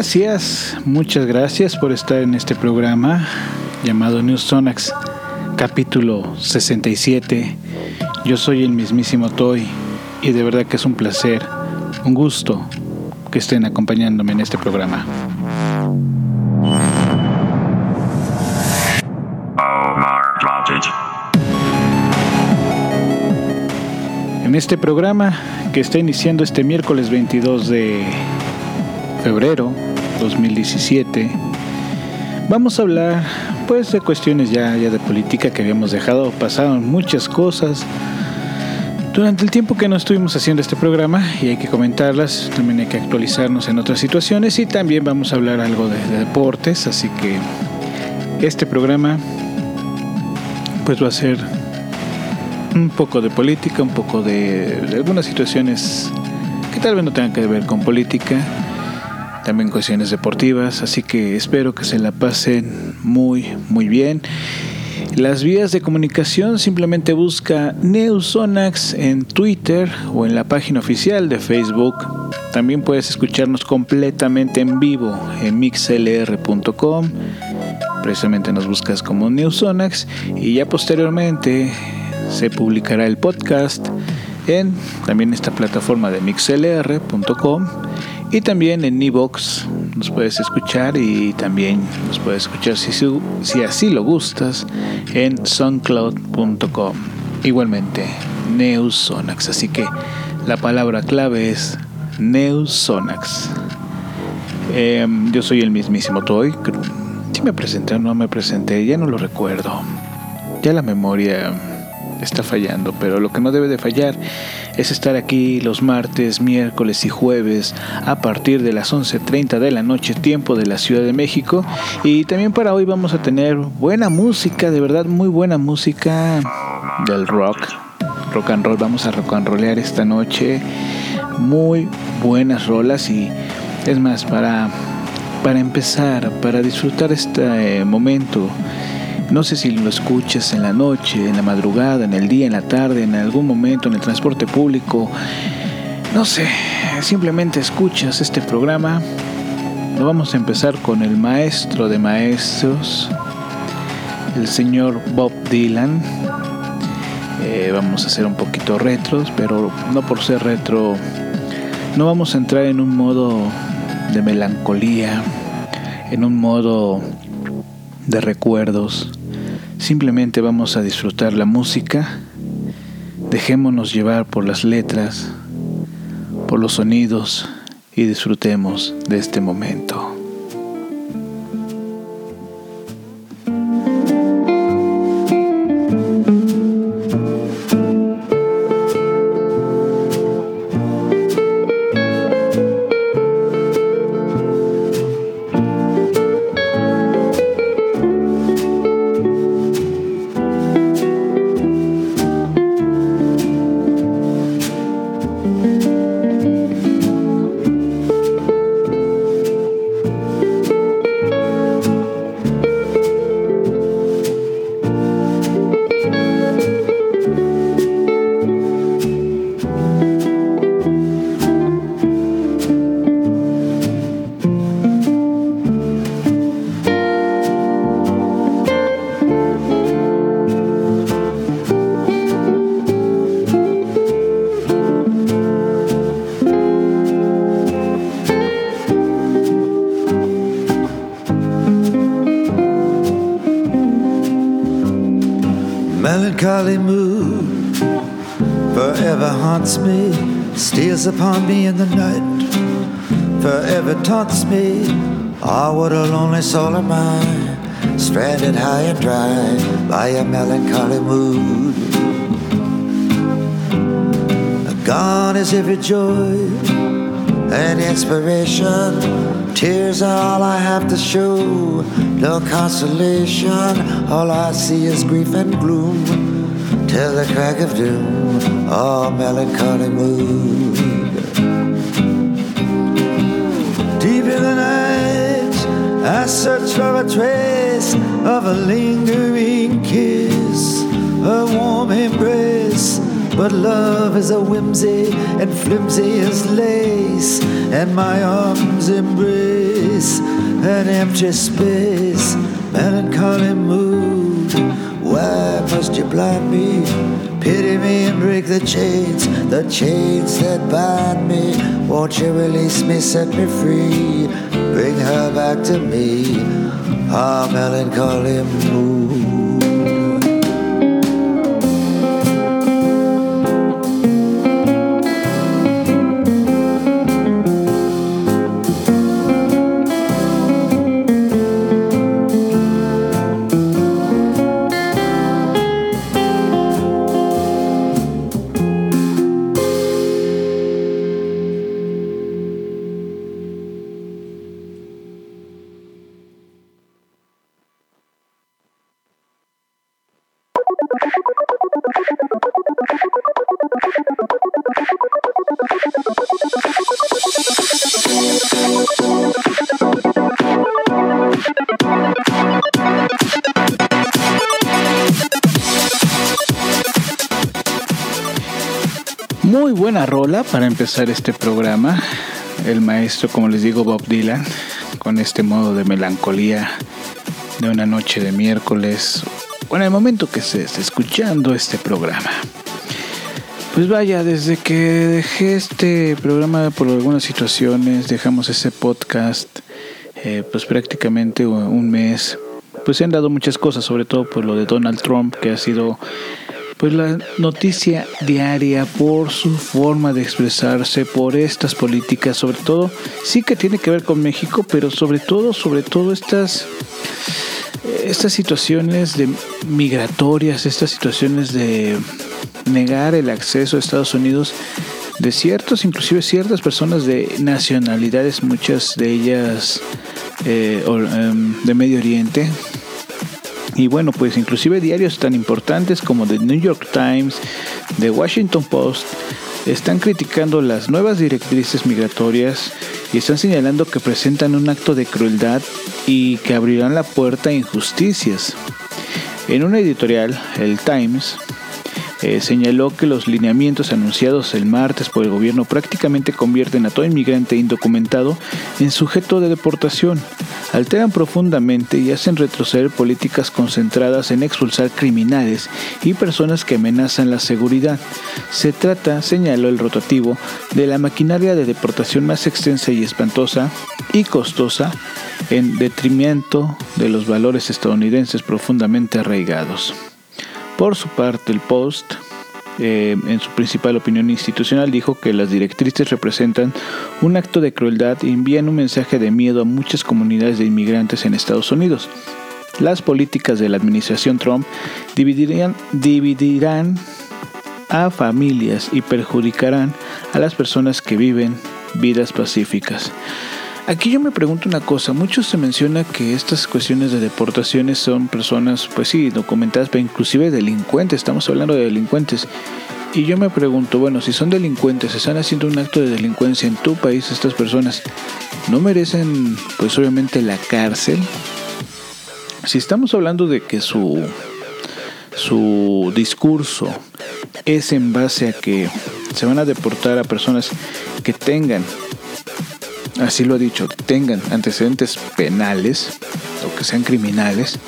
Gracias, muchas gracias por estar en este programa llamado News Sonax, capítulo 67. Yo soy el mismísimo Toy y de verdad que es un placer, un gusto que estén acompañándome en este programa. En este programa que está iniciando este miércoles 22 de febrero 2017, vamos a hablar pues de cuestiones ya, ya de política que habíamos dejado. Pasaron muchas cosas durante el tiempo que no estuvimos haciendo este programa y hay que comentarlas, también hay que actualizarnos en otras situaciones y también vamos a hablar algo de, deportes, así que este programa pues va a ser un poco de política, un poco de, de algunas situaciones que tal vez no tengan que ver con política, también cuestiones deportivas, así que espero que se la pasen muy, muy bien. Las vías de comunicación simplemente busca Neusonax en Twitter o en la página oficial de Facebook. También puedes escucharnos completamente en vivo en mixlr.com. Precisamente nos buscas como Neusonax y ya posteriormente se publicará el podcast en también esta plataforma de mixlr.com y también en Evox nos puedes escuchar y también nos puedes escuchar si, si así lo gustas en soundcloud.com. Igualmente, Neusonax. Así que la palabra clave es Neusonax. Em, yo soy el mismísimo Toy. Si me presenté o no me presenté, ya no lo recuerdo. Ya la memoria está fallando, pero lo que no debe de fallar es estar aquí los martes, miércoles y jueves a partir de las 11.30 de la noche, tiempo de la Ciudad de México. Y también para hoy vamos a tener buena música, de verdad muy buena música del rock, rock and roll. Vamos a rock and rollear esta noche. Muy buenas rolas y es más, para, para empezar, para disfrutar este momento no sé si lo escuchas en la noche, en la madrugada, en el día, en la tarde, en algún momento, en el transporte público. No sé, simplemente escuchas este programa. Lo vamos a empezar con el maestro de maestros, el señor Bob Dylan. Eh, vamos a hacer un poquito retros, pero no por ser retro, no vamos a entrar en un modo de melancolía, en un modo de recuerdos. Simplemente vamos a disfrutar la música, dejémonos llevar por las letras, por los sonidos y disfrutemos de este momento. Upon me in the night, forever taunts me. Ah, oh, what a lonely soul am I, stranded high and dry by a melancholy mood. Gone is every joy and inspiration. Tears are all I have to show, no consolation. All I see is grief and gloom till the crack of doom. Oh, melancholy mood. Search for a trace of a lingering kiss, a warm embrace. But love is a whimsy and flimsy as lace, and my arms embrace an empty space, melancholy mood. Why must you blind me? Pity me and break the chains, the chains that bind me. Won't you release me, set me free, bring her back to me? Our melancholy mood. Rola para empezar este programa. El maestro, como les digo, Bob Dylan, con este modo de melancolía de una noche de miércoles, o en el momento que se esté escuchando este programa. Pues vaya, desde que dejé este programa por algunas situaciones, dejamos ese podcast, eh, pues prácticamente un mes, pues se han dado muchas cosas, sobre todo por lo de Donald Trump, que ha sido pues la noticia diaria por su forma de expresarse, por estas políticas, sobre todo, sí que tiene que ver con México, pero sobre todo, sobre todo estas estas situaciones de migratorias, estas situaciones de negar el acceso a Estados Unidos de ciertos, inclusive ciertas personas de nacionalidades, muchas de ellas eh, em, de Medio Oriente, y bueno, pues inclusive diarios tan importantes como The New York Times, The Washington Post, están criticando las nuevas directrices migratorias y están señalando que presentan un acto de crueldad y que abrirán la puerta a injusticias. En una editorial, el Times eh, señaló que los lineamientos anunciados el martes por el gobierno prácticamente convierten a todo inmigrante indocumentado en sujeto de deportación, alteran profundamente y hacen retroceder políticas concentradas en expulsar criminales y personas que amenazan la seguridad. Se trata, señaló el rotativo, de la maquinaria de deportación más extensa y espantosa y costosa en detrimento de los valores estadounidenses profundamente arraigados. Por su parte, el Post, eh, en su principal opinión institucional, dijo que las directrices representan un acto de crueldad y envían un mensaje de miedo a muchas comunidades de inmigrantes en Estados Unidos. Las políticas de la administración Trump dividirán, dividirán a familias y perjudicarán a las personas que viven vidas pacíficas. Aquí yo me pregunto una cosa, muchos se menciona que estas cuestiones de deportaciones son personas, pues sí, documentadas, pero inclusive delincuentes, estamos hablando de delincuentes. Y yo me pregunto, bueno, si son delincuentes, están haciendo un acto de delincuencia en tu país, estas personas, ¿no merecen, pues obviamente, la cárcel? Si estamos hablando de que su, su discurso es en base a que se van a deportar a personas que tengan así lo ha dicho, tengan antecedentes penales o que sean criminales.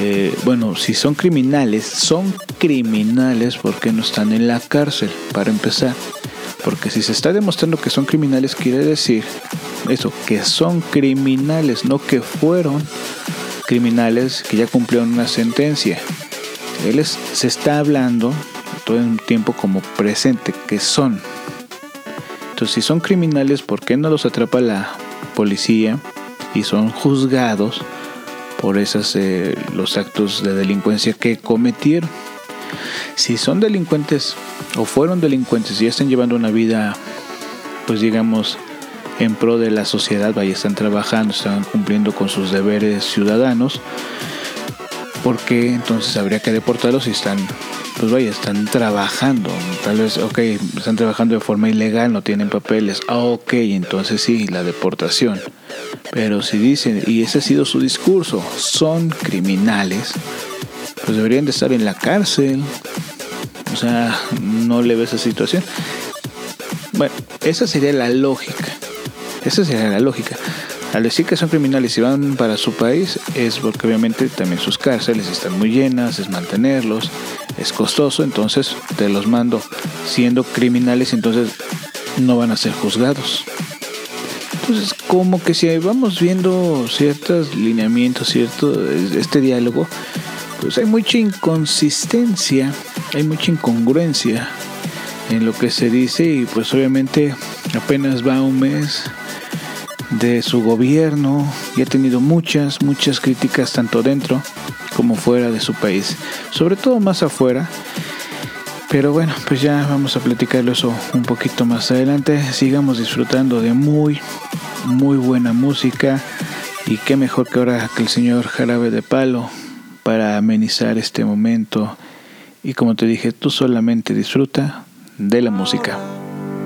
Eh, bueno, si son criminales, son criminales porque no están en la cárcel, para empezar. Porque si se está demostrando que son criminales, quiere decir eso, que son criminales, no que fueron criminales que ya cumplieron una sentencia. Él se está hablando todo el tiempo como presente, que son si son criminales, ¿por qué no los atrapa la policía y son juzgados por esos eh, los actos de delincuencia que cometieron? Si son delincuentes o fueron delincuentes y están llevando una vida, pues digamos, en pro de la sociedad, vaya, están trabajando, están cumpliendo con sus deberes ciudadanos, ¿por qué entonces habría que deportarlos si están pues vaya, están trabajando, tal vez, ok, están trabajando de forma ilegal, no tienen papeles, ah, ok, entonces sí, la deportación. Pero si dicen, y ese ha sido su discurso, son criminales, pues deberían de estar en la cárcel. O sea, no le ve esa situación. Bueno, esa sería la lógica. Esa sería la lógica. Al decir que son criminales y van para su país es porque obviamente también sus cárceles están muy llenas, es mantenerlos, es costoso, entonces te los mando siendo criminales, entonces no van a ser juzgados. Entonces, como que si vamos viendo ciertos lineamientos, cierto este diálogo, pues hay mucha inconsistencia, hay mucha incongruencia en lo que se dice y pues obviamente apenas va un mes de su gobierno y ha tenido muchas, muchas críticas tanto dentro como fuera de su país, sobre todo más afuera. Pero bueno, pues ya vamos a platicarlo eso un poquito más adelante. Sigamos disfrutando de muy, muy buena música. Y qué mejor que ahora que el señor Jarabe de Palo para amenizar este momento. Y como te dije, tú solamente disfruta de la música.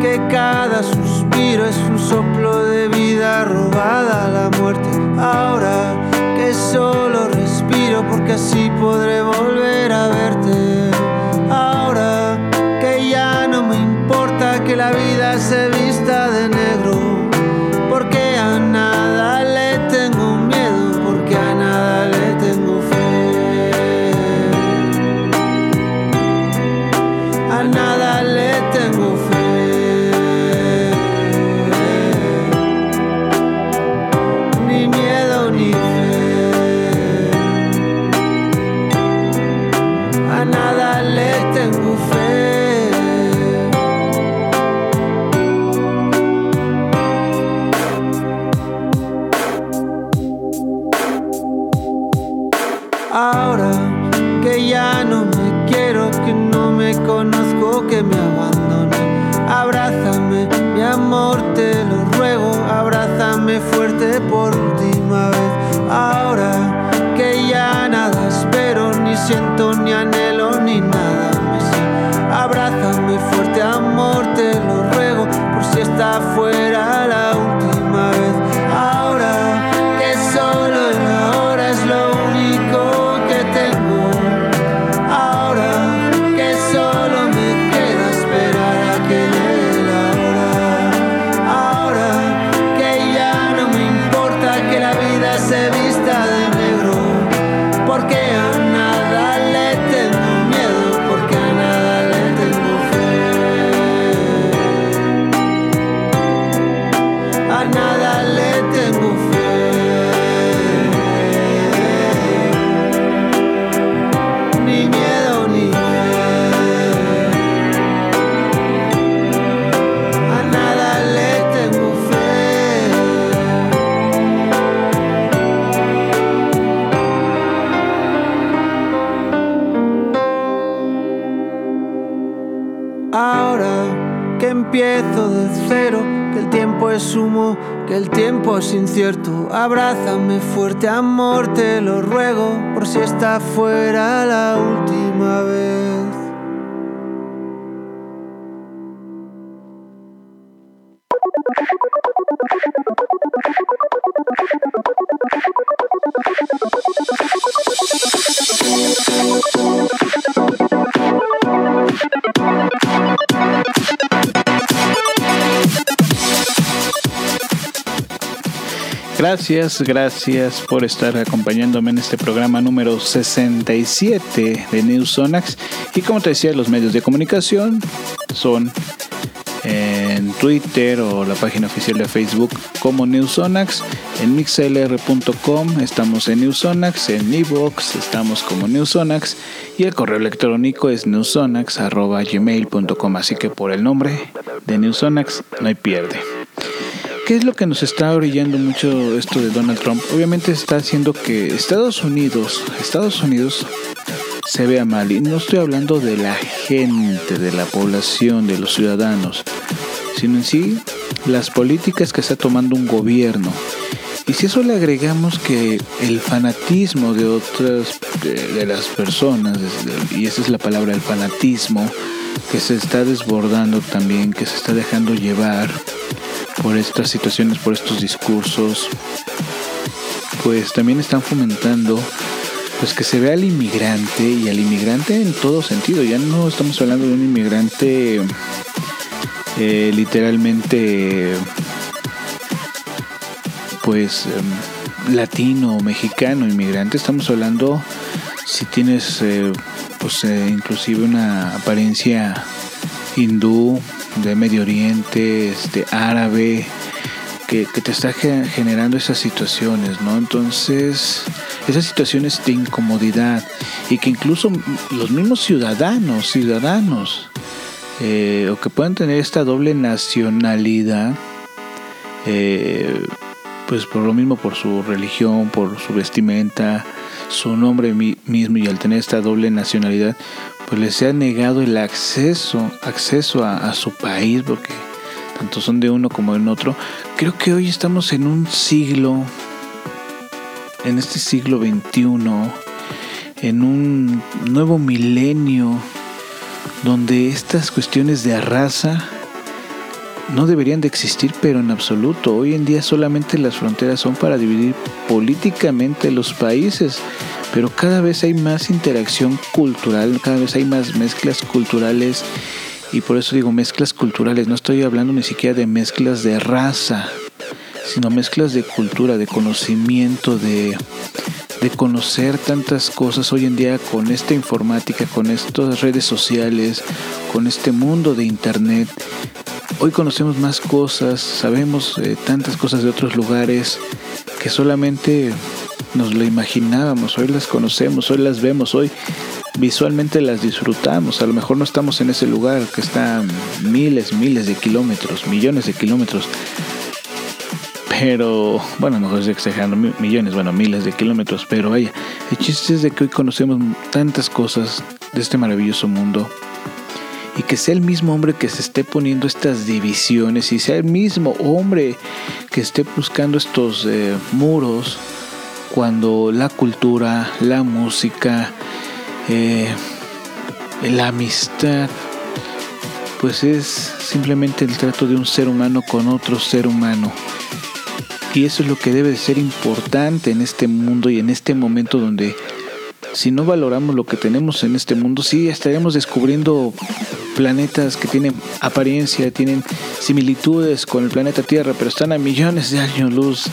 que cada suspiro es un soplo de vida robada a la muerte. Ahora que solo respiro porque así podré volver a verte. Ahora que ya no me importa que la vida por última vez. Ahora que ya nada espero, ni siento, que el tiempo es incierto. Abrázame fuerte, amor, te lo ruego, por si está fuera la última vez. Gracias, gracias por estar acompañándome en este programa número 67 de News Sonax. Y como te decía, los medios de comunicación son en Twitter o la página oficial de Facebook como Newsonax, en mixlr.com estamos en Newsonax, en Evox estamos como Newsonax y el correo electrónico es newsonax.gmail.com, así que por el nombre de Newsonax no hay pierde. ¿Qué es lo que nos está brillando mucho esto de Donald Trump? Obviamente está haciendo que Estados Unidos, Estados Unidos se vea mal. Y no estoy hablando de la gente, de la población, de los ciudadanos, sino en sí las políticas que está tomando un gobierno. Y si eso le agregamos que el fanatismo de otras, de, las personas, y esa es la palabra, el fanatismo, que se está desbordando también, que se está dejando llevar por estas situaciones, por estos discursos, pues también están fomentando pues que se vea al inmigrante y al inmigrante en todo sentido. Ya no estamos hablando de un inmigrante eh, literalmente pues em, latino mexicano inmigrante. Estamos hablando si tienes eh, pues eh, inclusive una apariencia hindú de Medio Oriente, este árabe, que, te está generando esas situaciones, ¿no? Entonces esas situaciones de incomodidad y que incluso los mismos ciudadanos, ciudadanos, eh, o que puedan tener esta doble nacionalidad, eh, pues por lo mismo, por su religión, por su vestimenta, su nombre mismo y al tener esta doble nacionalidad, pues les ha negado el acceso, acceso a, su país, porque tanto son de uno como en otro. Creo que hoy estamos en un siglo en este siglo XXI, en un nuevo milenio, donde estas cuestiones de raza no deberían de existir, pero en absoluto. Hoy en día solamente las fronteras son para dividir políticamente los países, pero cada vez hay más interacción cultural, cada vez hay más mezclas culturales. Y por eso digo mezclas culturales, no estoy hablando ni siquiera de mezclas de raza, sino mezclas de cultura, de conocimiento, de, conocer tantas cosas hoy en día con esta informática, con estas redes sociales, con este mundo de internet. Hoy conocemos más cosas, sabemos eh, tantas cosas de otros lugares que solamente nos lo imaginábamos, hoy las conocemos, hoy las vemos, hoy visualmente las disfrutamos. A lo mejor no estamos en ese lugar que está miles, miles de kilómetros, millones de kilómetros, pero, bueno, no estoy exagerando millones, bueno, miles de kilómetros, pero vaya, el chiste es de que hoy conocemos tantas cosas de este maravilloso mundo y que sea el mismo hombre que se esté poniendo estas divisiones y sea el mismo hombre que esté buscando estos eh, muros cuando la cultura, la música, eh, la amistad, pues es simplemente el trato de un ser humano con otro ser humano. Y eso es lo que debe de ser importante en este mundo y en este momento donde si no valoramos lo que tenemos en este mundo, sí estaremos descubriendo planetas que tienen apariencia, tienen similitudes con el planeta Tierra, pero están a millones de años luz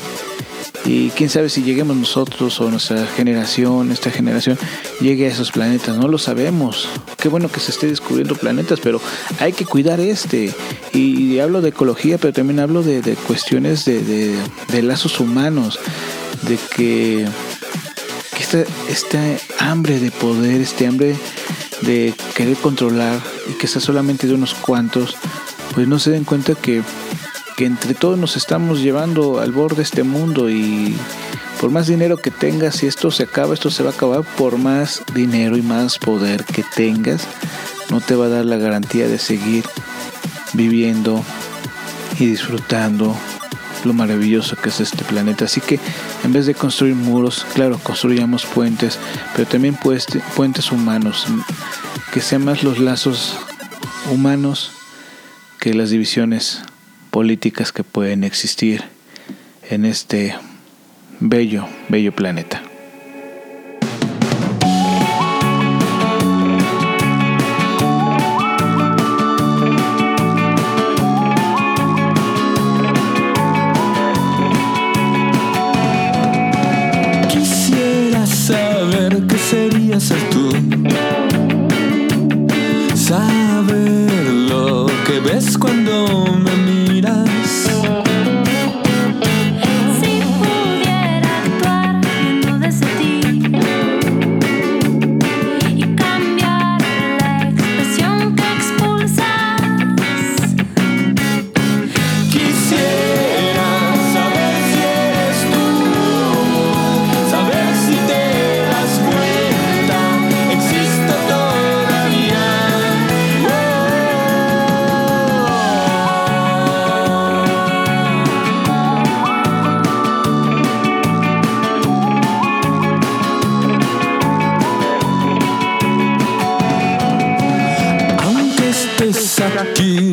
y quién sabe si lleguemos nosotros o nuestra generación, esta generación, llegue a esos planetas. No lo sabemos. Qué bueno que se esté descubriendo planetas, pero hay que cuidar este. Y, hablo de ecología, pero también hablo de, cuestiones de, lazos humanos. De que, que esta, hambre de poder, este hambre de querer controlar y que sea solamente de unos cuantos, pues no se den cuenta que que entre todos nos estamos llevando al borde de este mundo y por más dinero que tengas, si esto se acaba, esto se va a acabar, por más dinero y más poder que tengas, no te va a dar la garantía de seguir viviendo y disfrutando lo maravilloso que es este planeta. Así que en vez de construir muros, claro, construyamos puentes, pero también puentes humanos, que sean más los lazos humanos que las divisiones políticas que pueden existir en este bello, bello planeta. Sería ser tú. Saber lo que ves cuando me que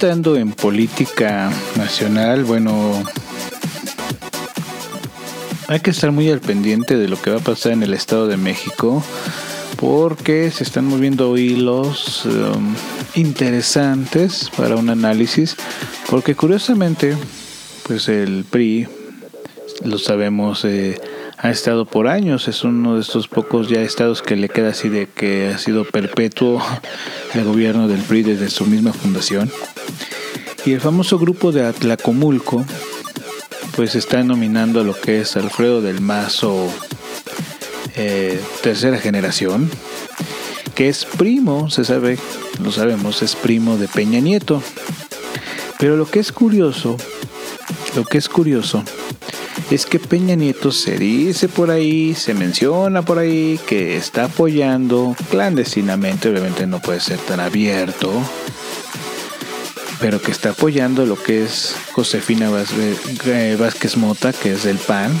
entrando en política nacional, bueno, hay que estar muy al pendiente de lo que va a pasar en el Estado de México, porque se están moviendo hilos um, interesantes para un análisis, porque curiosamente, pues el PRI, lo sabemos, eh, ha estado por años, es uno de estos pocos ya estados que le queda así de que ha sido perpetuo el gobierno del PRI desde su misma fundación. Y el famoso grupo de Atlacomulco, pues está nominando a lo que es Alfredo del Mazo, eh, tercera generación, que es primo, se sabe, lo sabemos, es primo de Peña Nieto. Pero lo que es curioso, lo que es curioso, es que Peña Nieto se dice por ahí, se menciona por ahí que está apoyando clandestinamente, obviamente no puede ser tan abierto, pero que está apoyando lo que es Josefina Vázquez, eh, Vázquez Mota, que es del PAN,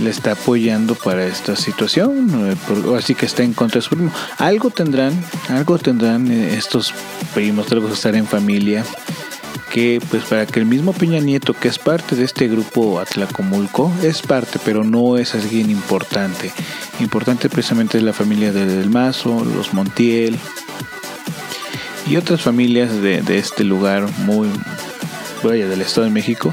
le está apoyando para esta situación, eh, así que está en contra de su primo. Algo tendrán, algo tendrán eh, estos primos, que estar en familia, que pues para que el mismo Peña Nieto, que es parte de este grupo Atlacomulco, es parte, pero no es alguien importante. Importante precisamente es la familia de Del Mazo, los Montiel y otras familias de, de este lugar muy, vaya, del Estado de México,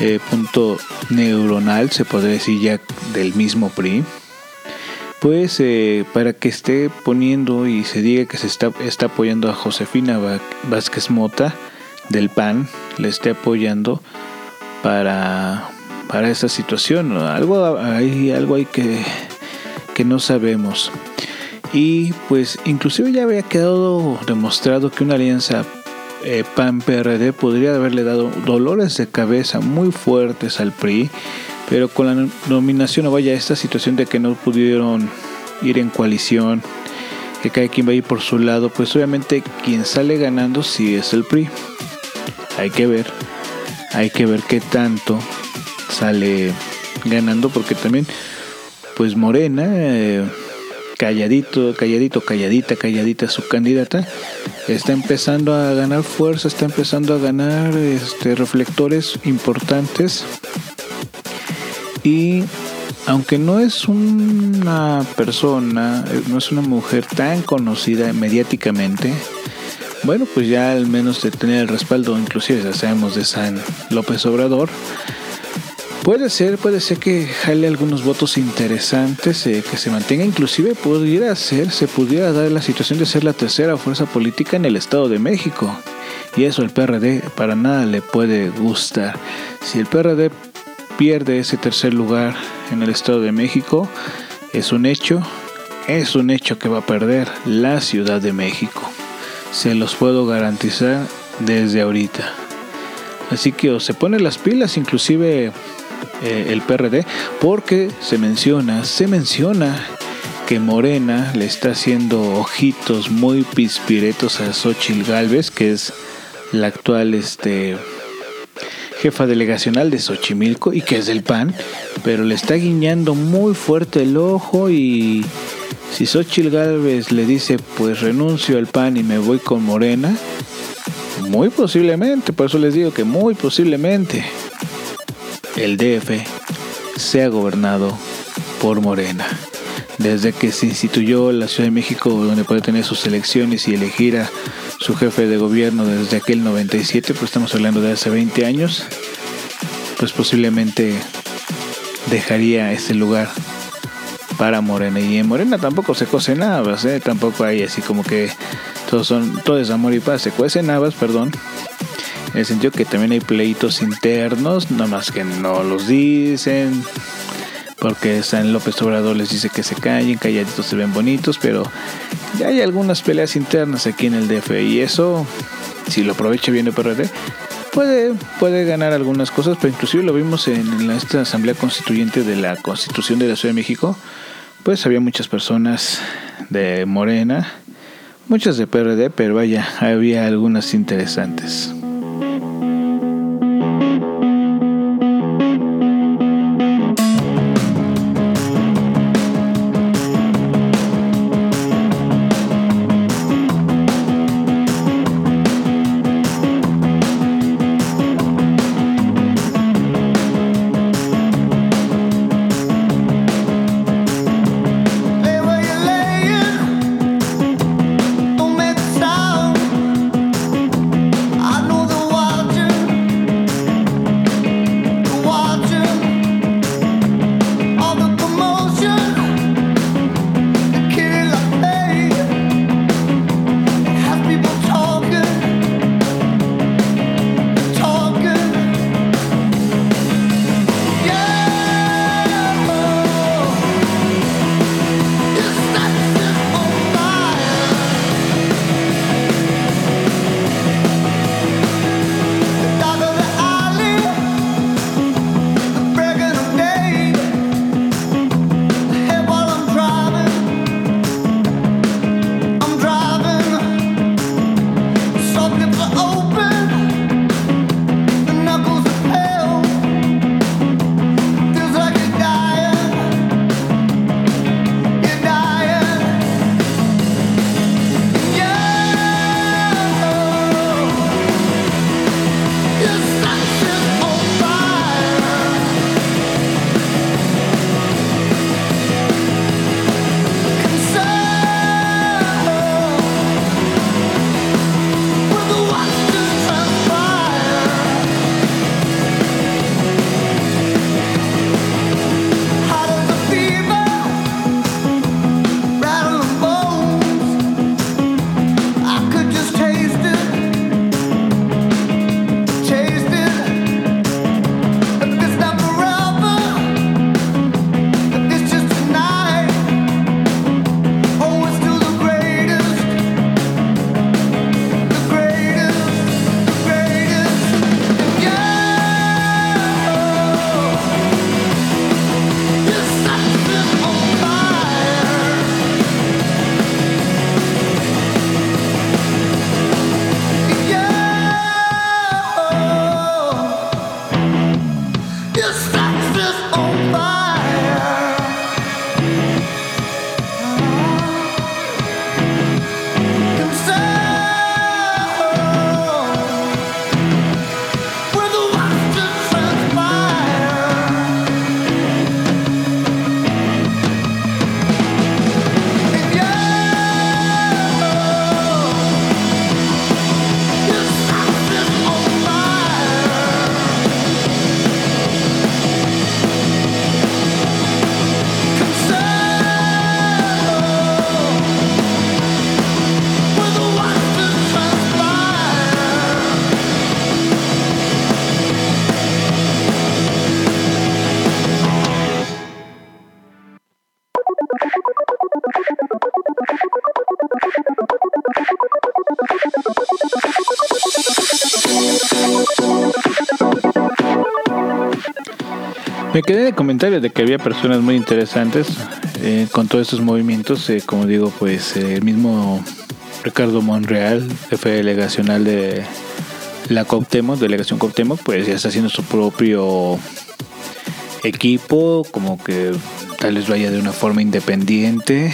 eh, punto neuronal, se podría decir ya del mismo PRI, pues eh, para que esté poniendo y se diga que se está, está apoyando a Josefina Vázquez Mota del PAN, le esté apoyando para, para esta situación. Algo hay, algo hay que, que no sabemos. Y pues inclusive ya había quedado demostrado que una alianza eh, PAN-PRD podría haberle dado dolores de cabeza muy fuertes al PRI, pero con la nominación o vaya esta situación de que no pudieron ir en coalición, que cada quien va a ir por su lado, pues obviamente quien sale ganando sí es el PRI. Hay que ver, hay que ver qué tanto sale ganando, porque también, pues Morena, eh, calladito, calladito, calladita, calladita su candidata, está empezando a ganar fuerza, está empezando a ganar este, reflectores importantes. Y aunque no es una persona, no es una mujer tan conocida mediáticamente, bueno, pues ya al menos de tener el respaldo, inclusive ya sabemos de San López Obrador, Puede ser, puede ser que jale algunos votos interesantes, eh, que se mantenga, inclusive pudiera ser, se pudiera dar la situación de ser la tercera fuerza política en el Estado de México. Y eso el PRD para nada le puede gustar. Si el PRD pierde ese tercer lugar en el Estado de México, es un hecho, es un hecho que va a perder la Ciudad de México. Se los puedo garantizar desde ahorita. Así que o se pone las pilas, inclusive eh, el PRD, porque se menciona, se menciona que Morena le está haciendo ojitos muy pispiretos a Xochil Galvez, que es la actual este, jefa delegacional de Xochimilco y que es del PAN, pero le está guiñando muy fuerte el ojo y si Xochil Galvez le dice pues renuncio al PAN y me voy con Morena, muy posiblemente, por eso les digo que muy posiblemente el DF sea gobernado por Morena. Desde que se instituyó la Ciudad de México, donde puede tener sus elecciones y elegir a su jefe de gobierno desde aquel 97, pues estamos hablando de hace 20 años, pues posiblemente dejaría ese lugar para Morena. Y en Morena tampoco se cose nada, ¿eh? tampoco hay así como que todos son, todo es amor y paz, se cuecen habas, perdón, en el sentido que también hay pleitos internos, nada más que no los dicen. Porque San López Obrador les dice que se callen, calladitos se ven bonitos, pero ya hay algunas peleas internas aquí en el DF y eso, si lo aprovecha bien el PRD, puede, puede ganar algunas cosas, pero inclusive lo vimos en, esta asamblea constituyente de la Constitución de la Ciudad de México, pues había muchas personas de Morena, muchas de PRD, pero vaya, había algunas interesantes. Me quedé de comentarios de que había personas muy interesantes eh, con todos estos movimientos. eh, como digo, pues eh, el mismo Ricardo Monreal, jefe delegacional de la Cuauhtémoc, delegación Cuauhtémoc, pues ya está haciendo su propio equipo, como que tal vez vaya de una forma independiente.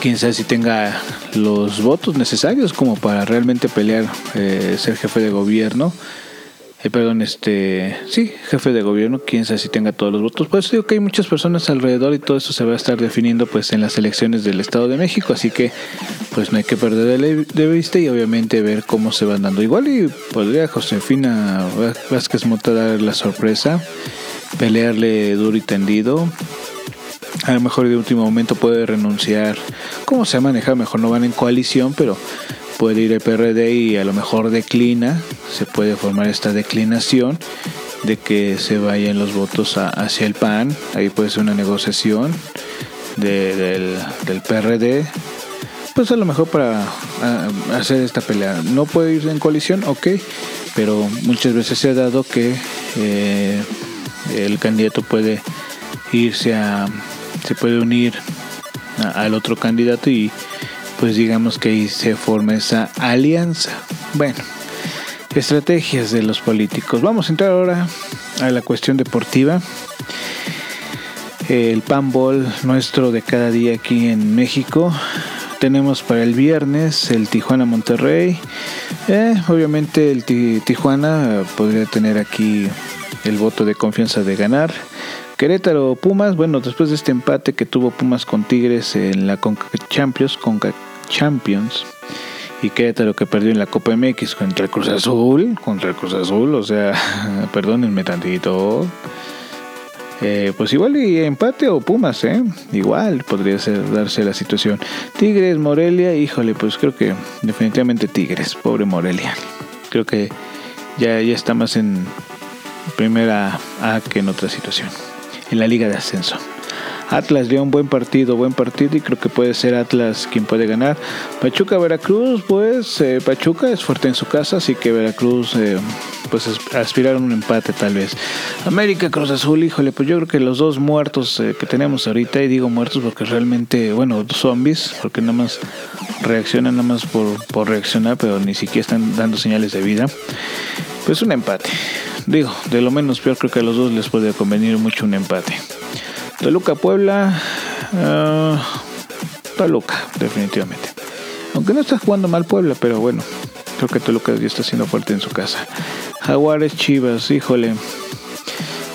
Quién sabe si tenga los votos necesarios como para realmente pelear, eh, ser jefe de gobierno. Perdón, este, sí, jefe de gobierno, quién sabe si tenga todos los votos. Pues digo que hay muchas personas alrededor y todo eso se va a estar definiendo pues en las elecciones del Estado de México, así que pues no hay que perder de, vista y obviamente ver cómo se van dando. Igual y podría Josefina Vázquez Mota la sorpresa, pelearle duro y tendido. A lo mejor de último momento puede renunciar. ¿Cómo se ha manejado? Mejor no van en coalición, pero puede ir el PRD y a lo mejor declina, se puede formar esta declinación de que se vayan los votos a- hacia el PAN, ahí puede ser una negociación de- del, del PRD, pues a lo mejor para hacer esta pelea. No puede ir en coalición, ok, pero muchas veces se ha dado que eh, el candidato puede irse a, se puede unir al otro candidato y pues digamos que ahí se forma esa alianza. Bueno, estrategias de los políticos. Vamos a entrar ahora a la cuestión deportiva. El panball nuestro de cada día aquí en México. Tenemos para el viernes el Tijuana Monterrey. Eh, obviamente el Ti- Tijuana podría tener aquí el voto de confianza de ganar. Querétaro Pumas, bueno, después de este empate que tuvo Pumas con Tigres en la Conca Champions, Conca Champions, y Querétaro que perdió en la Copa MX contra el Cruz Azul, contra el Cruz Azul, o sea, perdónenme tantito. Eh, pues igual y empate o Pumas, ¿eh? Igual podría ser, darse la situación. Tigres, Morelia, híjole, pues creo que definitivamente Tigres, pobre Morelia. Creo que ya, ya está más en primera A que en otra situación. En la liga de ascenso. Atlas dio un buen partido, buen partido y creo que puede ser Atlas quien puede ganar. Pachuca Veracruz, pues eh, Pachuca es fuerte en su casa, así que Veracruz eh, pues as- aspirar a un empate tal vez. América Cruz Azul, híjole, pues yo creo que los dos muertos eh, que tenemos ahorita, y digo muertos porque realmente, bueno, zombies, porque nada más reaccionan nada más por, por reaccionar, pero ni siquiera están dando señales de vida. Pues un empate. Digo, de lo menos peor creo que a los dos les puede convenir mucho un empate. Toluca Puebla. ah, Toluca, definitivamente. Aunque no está jugando mal Puebla, pero bueno, creo que Toluca ya está siendo fuerte en su casa. Jaguares Chivas, híjole.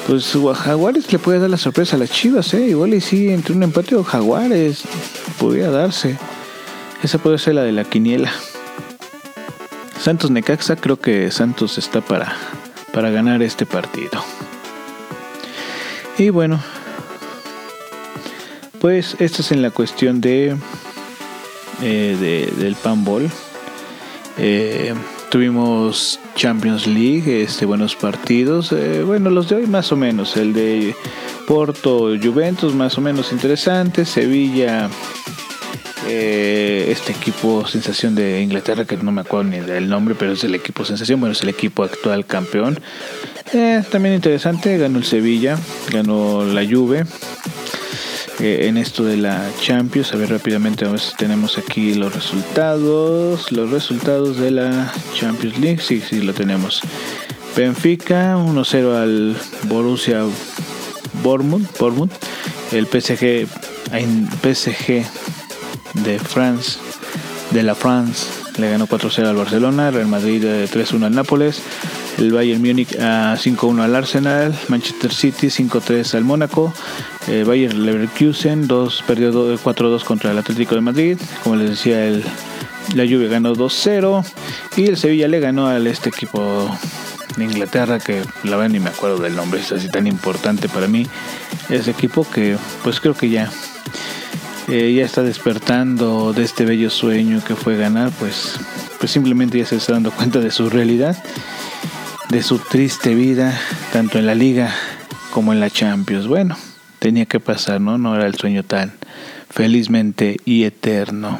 Pues Jaguares le puede dar la sorpresa a las Chivas, ¿eh? Igual y sí, entre un empate o Jaguares podría darse. Esa puede ser la de la quiniela. Santos Necaxa, creo que Santos está para, para ganar este partido. Y bueno, pues esta es en la cuestión de, eh, de- del panball. Eh, tuvimos Champions League, este, buenos partidos. eh, bueno, los de hoy más o menos. El de Porto Juventus más o menos interesante. Sevilla, este equipo sensación de Inglaterra, que no me acuerdo ni del nombre, pero es el equipo sensación. Bueno, es el equipo actual campeón. También interesante, ganó el Sevilla, ganó la Juve. Eh, en esto de la Champions, a ver rápidamente, a ver si tenemos aquí los resultados. Los resultados de la Champions League, sí, sí, lo tenemos. Benfica 1-0 al Borussia Bournemouth, Bournemouth. El PSG, PSG de France, de la France, le ganó 4-0 al Barcelona. Real Madrid eh, 3-1 al Nápoles. El Bayern Múnich a 5-1 al Arsenal, Manchester City 5-3 al Mónaco, eh, Bayern Leverkusen 2, perdió do- 4-2 contra el Atlético de Madrid, como les decía el, la Juve ganó 2-0 y el Sevilla le ganó al este equipo de Inglaterra que la verdad ni me acuerdo del nombre, es así tan importante para mí ese equipo que pues creo que ya eh, ya está despertando de este bello sueño que fue ganar, pues, pues simplemente ya se está dando cuenta de su realidad, de su triste vida, tanto en la liga como en la Champions. Bueno, tenía que pasar, ¿no? No era el sueño tan felizmente y eterno.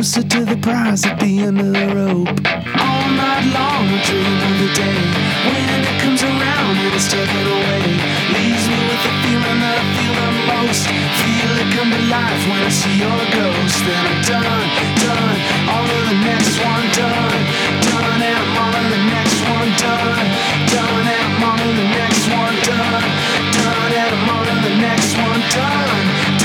Closer to the prize at the end of the rope. All night long I dream of the day when it comes around and it's taken away. Leaves me with the feeling that I feel the most. Feel it come to life when I see your ghost. Then I'm done, done. On to the next one, done. Done and I'm on to the next one, done. Done and I'm on to the next one, done. Done and I'm on to the next one, done.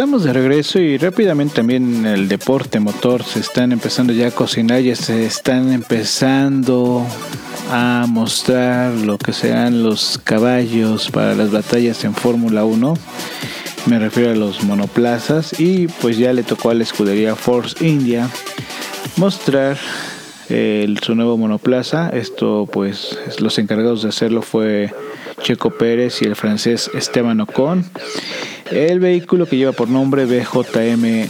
Estamos de regreso y rápidamente también el deporte motor se están empezando ya a cocinar, ya se están empezando a mostrar lo que serán los caballos para las batallas en Fórmula 1. Me refiero a los monoplazas y pues ya le tocó a la escudería Force India mostrar el, su nuevo monoplaza. Esto pues los encargados de hacerlo fue Checo Pérez y el francés Esteban Ocon. El vehículo que lleva por nombre BJM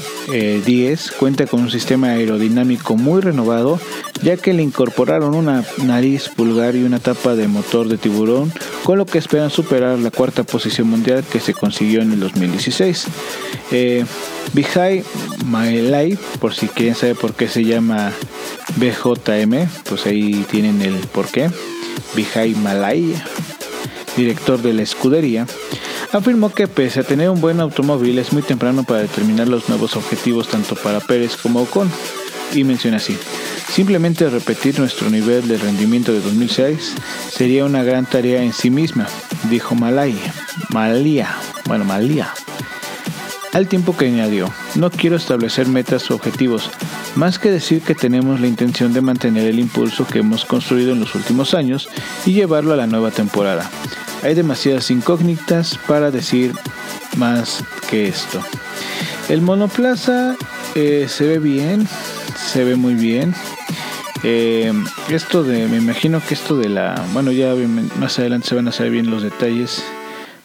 10 cuenta con un sistema aerodinámico muy renovado, ya que le incorporaron una nariz pulgar y una tapa de motor de tiburón, con lo que esperan superar la cuarta posición mundial que se consiguió en el 2016. Eh, Bihai Maelai, por si quieren saber por qué se llama BJM, pues ahí tienen el porqué. Bihai Malay, director de la escudería, afirmó que pese a tener un buen automóvil es muy temprano para determinar los nuevos objetivos tanto para Pérez como Ocon. Y menciona así, simplemente repetir nuestro nivel de rendimiento de 2006 sería una gran tarea en sí misma, dijo Malay, Malía, bueno, Malía. Al tiempo que añadió, no quiero establecer metas o objetivos, más que decir que tenemos la intención de mantener el impulso que hemos construido en los últimos años y llevarlo a la nueva temporada. Hay demasiadas incógnitas para decir más que esto. El monoplaza eh, se ve bien, se ve muy bien. Eh, esto de, me imagino que esto de la, bueno, ya más adelante se van a saber bien los detalles,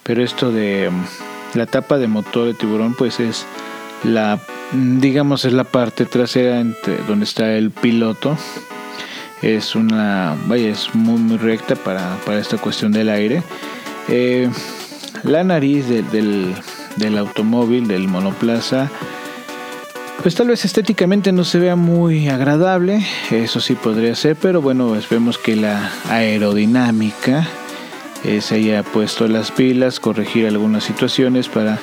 pero esto de la tapa de motor de tiburón, pues es la, digamos, es la parte trasera entre donde está el piloto es una, vaya, es muy, muy recta para, esta cuestión del aire. Eh, la nariz del, del automóvil, del monoplaza, pues tal vez estéticamente no se vea muy agradable, eso sí podría ser, pero bueno, esperemos que la aerodinámica eh, se haya puesto las pilas, corregir algunas situaciones para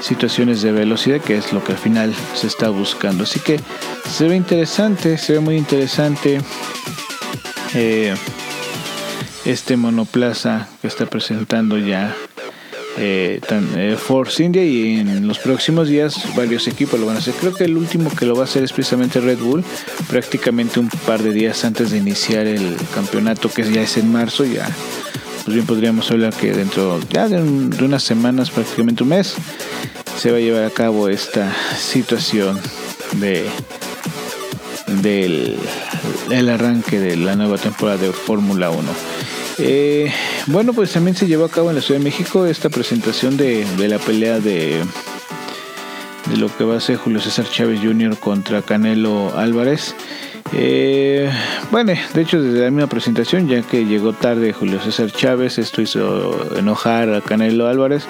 situaciones de velocidad, que es lo que al final se está buscando. Así que se ve interesante, se ve muy interesante. Eh, este monoplaza que está presentando ya eh, Force India y en los próximos días varios equipos lo van a hacer. Creo que el último que lo va a hacer es precisamente Red Bull, prácticamente un par de días antes de iniciar el campeonato que ya es en marzo, ya pues bien podríamos hablar que dentro ya de, de unas semanas, prácticamente un mes, se va a llevar a cabo esta situación de del el arranque de la nueva temporada de Fórmula 1. Eh, bueno, pues también se llevó a cabo en la Ciudad de México esta presentación de, la pelea de, de lo que va a ser Julio César Chávez Jr. contra Canelo Álvarez. Eh, bueno, de hecho desde la misma presentación, ya que llegó tarde Julio César Chávez, esto hizo enojar a Canelo Álvarez.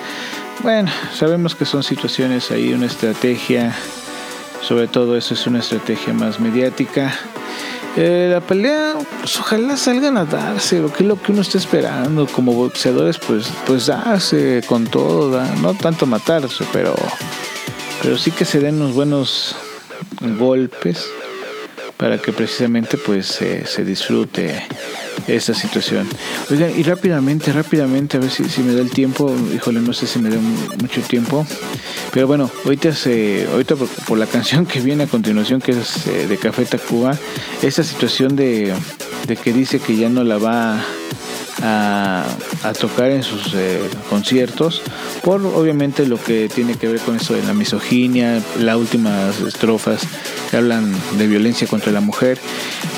Bueno, sabemos que son situaciones ahí, una estrategia, sobre todo eso es una estrategia más mediática. Eh, la pelea, pues ojalá salgan a darse, lo que es lo que uno está esperando. Como boxeadores, pues, pues darse con todo, no tanto matarse, pero, pero sí que se den unos buenos golpes para que precisamente pues se disfrute esta situación. Oigan, y rápidamente, rápidamente, a ver si, si, me da el tiempo, híjole, no sé si me da mucho tiempo, pero bueno, ahorita, se, ahorita por, la canción que viene a continuación, que es eh, de Café Tacuba, esa situación de, de que dice que ya no la va a, tocar en sus eh, conciertos por obviamente lo que tiene que ver con eso de la misoginia, las últimas estrofas que hablan de violencia contra la mujer.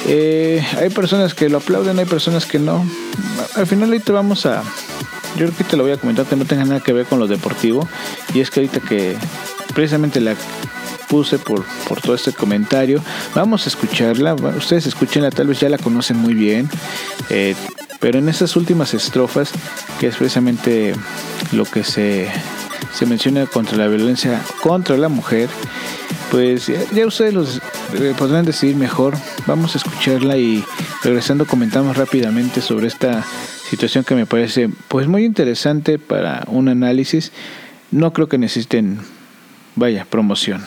Eh, hay personas que lo aplauden, hay personas que no. Al final ahorita vamos a... Yo creo que te lo voy a comentar que no tenga nada que ver con lo deportivo. Y es que ahorita que precisamente la puse por, por todo este comentario. Vamos a escucharla. Ustedes escúchenla, tal vez ya la conocen muy bien. Eh, pero en esas últimas estrofas, que es precisamente lo que se, se menciona contra la violencia contra la mujer, pues ya, ustedes los eh, podrán decidir mejor. Vamos a escucharla y regresando comentamos rápidamente sobre esta situación que me parece pues muy interesante para un análisis. No creo que necesiten, vaya, promoción.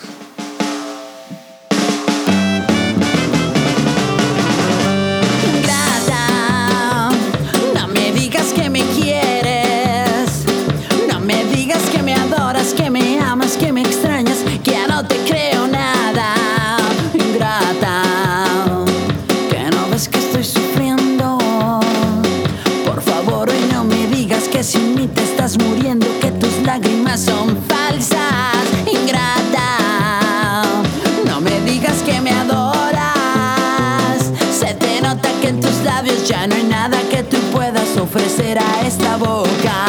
Ofrecer a esta boca. Por eso ahora yo sé que veniste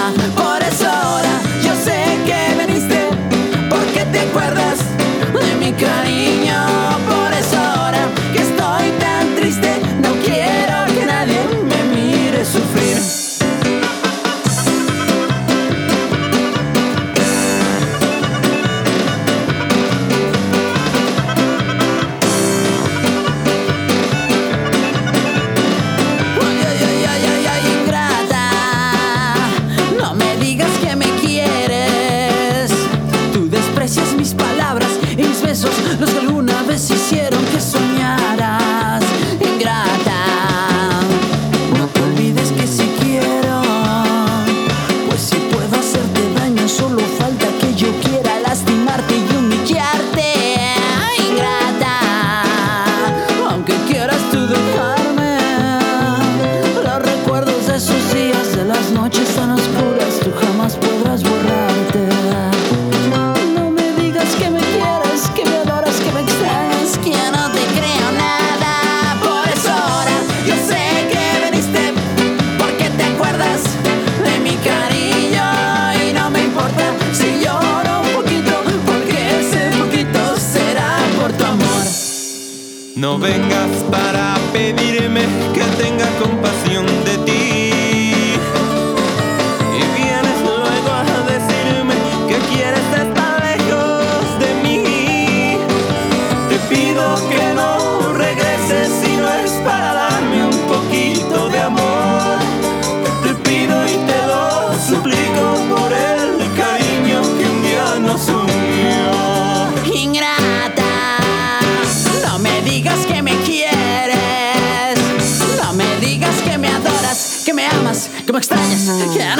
amas, que me extrañas, que no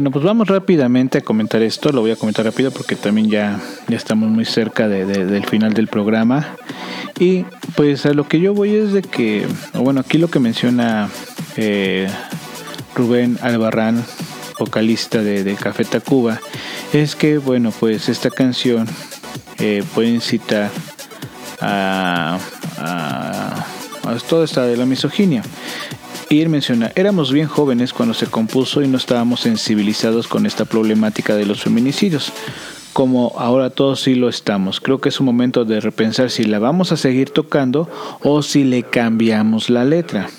Bueno, pues vamos rápidamente a comentar esto. Lo voy a comentar rápido porque también ya, ya estamos muy cerca de- de- del final del programa. Y pues a lo que yo voy es de que, bueno, aquí lo que menciona eh, Rubén Albarrán, vocalista de, de Café Tacuba, es que, bueno, pues esta canción eh, puede incitar a, a, a toda esta de la misoginia. Y él menciona, éramos bien jóvenes cuando se compuso y no estábamos sensibilizados con esta problemática de los feminicidios, como ahora todos sí lo estamos. Creo que es un momento de repensar si la vamos a seguir tocando o si le cambiamos la letra.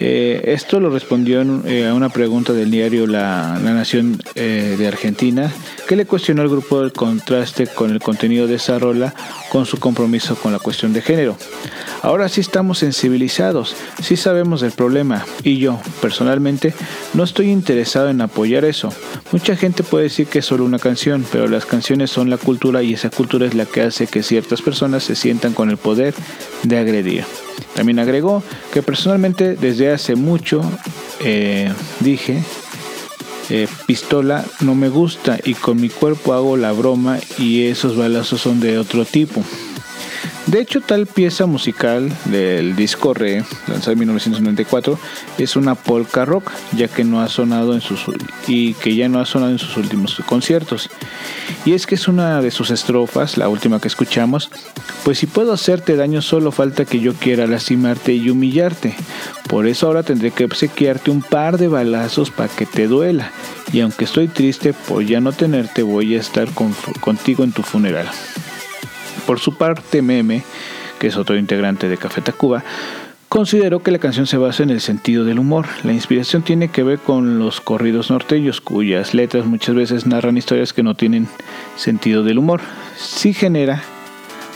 Eh, esto lo respondió eh, a una pregunta del diario La, La Nación eh, de Argentina, que le cuestionó al grupo el contraste con el contenido de esa rola con su compromiso con la cuestión de género. Ahora sí estamos sensibilizados, sí sabemos del problema y yo, personalmente, no estoy interesado en apoyar eso. Mucha gente puede decir que es solo una canción, pero las canciones son la cultura y esa cultura es la que hace que ciertas personas se sientan con el poder de agredir. También agregó que personalmente desde hace mucho eh, dije, eh, pistola no me gusta y con mi cuerpo hago la broma y esos balazos son de otro tipo. De hecho, tal pieza musical del disco Re, lanzado en 1994, es una polka rock, ya que no ha sonado en sus y que ya no ha sonado en sus últimos conciertos. Y es que es una de sus estrofas, la última que escuchamos, pues si puedo hacerte daño solo falta que yo quiera lastimarte y humillarte. Por eso ahora tendré que obsequiarte un par de balazos para que te duela. Y aunque estoy triste por ya no tenerte, voy a estar con- contigo en tu funeral. Por su parte, Meme, que es otro integrante de Café Tacuba, consideró que la canción se basa en el sentido del humor. La inspiración tiene que ver con los corridos norteños, cuyas letras muchas veces narran historias que no tienen sentido del humor. Sí genera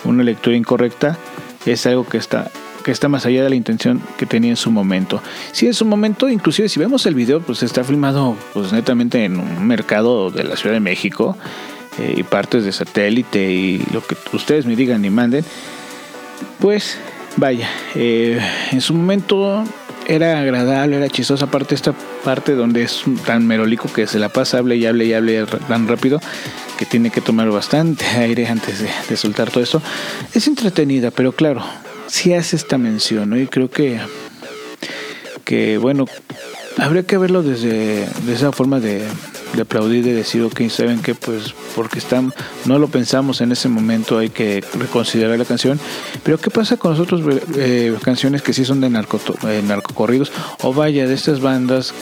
una lectura incorrecta, es algo que está que está más allá de la intención que tenía en su momento. Si en su momento, inclusive si vemos el video, pues está filmado pues netamente en un mercado de la Ciudad de México eh, y partes de satélite y lo que ustedes me digan y manden, pues vaya, eh, en su momento era agradable, era chistosa, aparte esta parte donde es tan merolico que se la pasa, hable y hable y hable tan rápido que tiene que tomar bastante aire antes de, soltar todo esto. Es entretenida, pero claro, si hace esta mención, ¿no? Y creo que, que bueno, habría que verlo desde de esa forma de, de aplaudir, de decir, ok, saben que pues porque están, no lo pensamos en ese momento, hay que reconsiderar la canción. Pero ¿qué pasa con las otras eh, canciones que sí son de narco, eh, narcocorridos? O vaya, de estas bandas,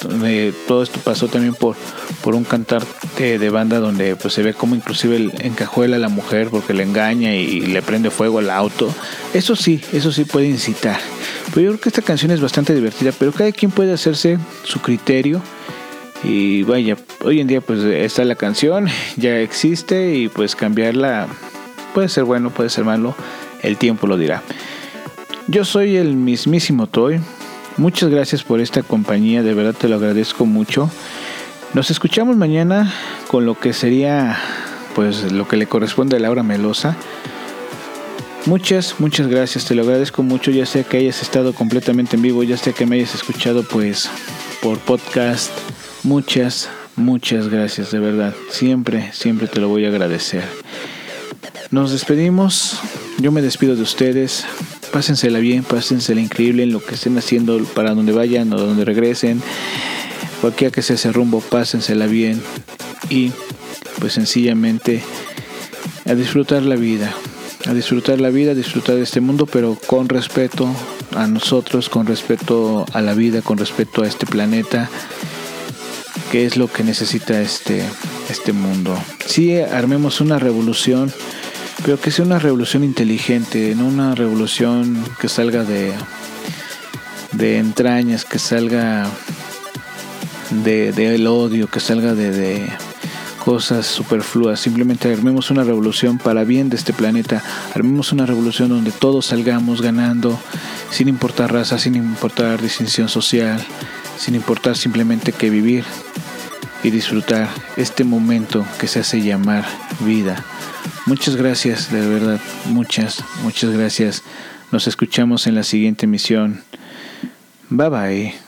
todo esto pasó también por, por un cantar de, de banda donde pues se ve como inclusive el, encajuela a la mujer porque le engaña y, le prende fuego al auto. Eso sí, eso sí puede incitar. Pero yo creo que esta canción es bastante divertida, pero cada quien puede hacerse su criterio y vaya, hoy en día pues está la canción, ya existe y pues cambiarla puede ser bueno, puede ser malo, el tiempo lo dirá. Yo soy el mismísimo Toy. Muchas gracias por esta compañía, de verdad te lo agradezco mucho. Nos escuchamos mañana con lo que sería pues lo que le corresponde a Laura Melosa. Muchas, muchas gracias, te lo agradezco mucho, ya sea que hayas estado completamente en vivo, ya sea que me hayas escuchado pues por podcast, Muchas, muchas gracias, de verdad. Siempre, siempre te lo voy a agradecer. Nos despedimos. Yo me despido de ustedes. Pásensela bien, pásensela increíble en lo que estén haciendo, para donde vayan o donde regresen. Cualquiera que sea ese rumbo, pásensela bien. Y pues sencillamente a disfrutar la vida. A disfrutar la vida, a disfrutar de este mundo, pero con respeto a nosotros, con respeto a la vida, con respeto a este planeta es lo que necesita este, este mundo. Sí, armemos una revolución, pero que sea una revolución inteligente, no una revolución que salga de, de entrañas, que salga de, del odio, que salga de, de cosas superfluas. Simplemente armemos una revolución para bien de este planeta. Armemos una revolución donde todos salgamos ganando, sin importar raza, sin importar distinción social, sin importar simplemente que vivir y disfrutar este momento que se hace llamar vida. Muchas gracias, de verdad, muchas, muchas gracias. Nos escuchamos en la siguiente emisión. Bye bye.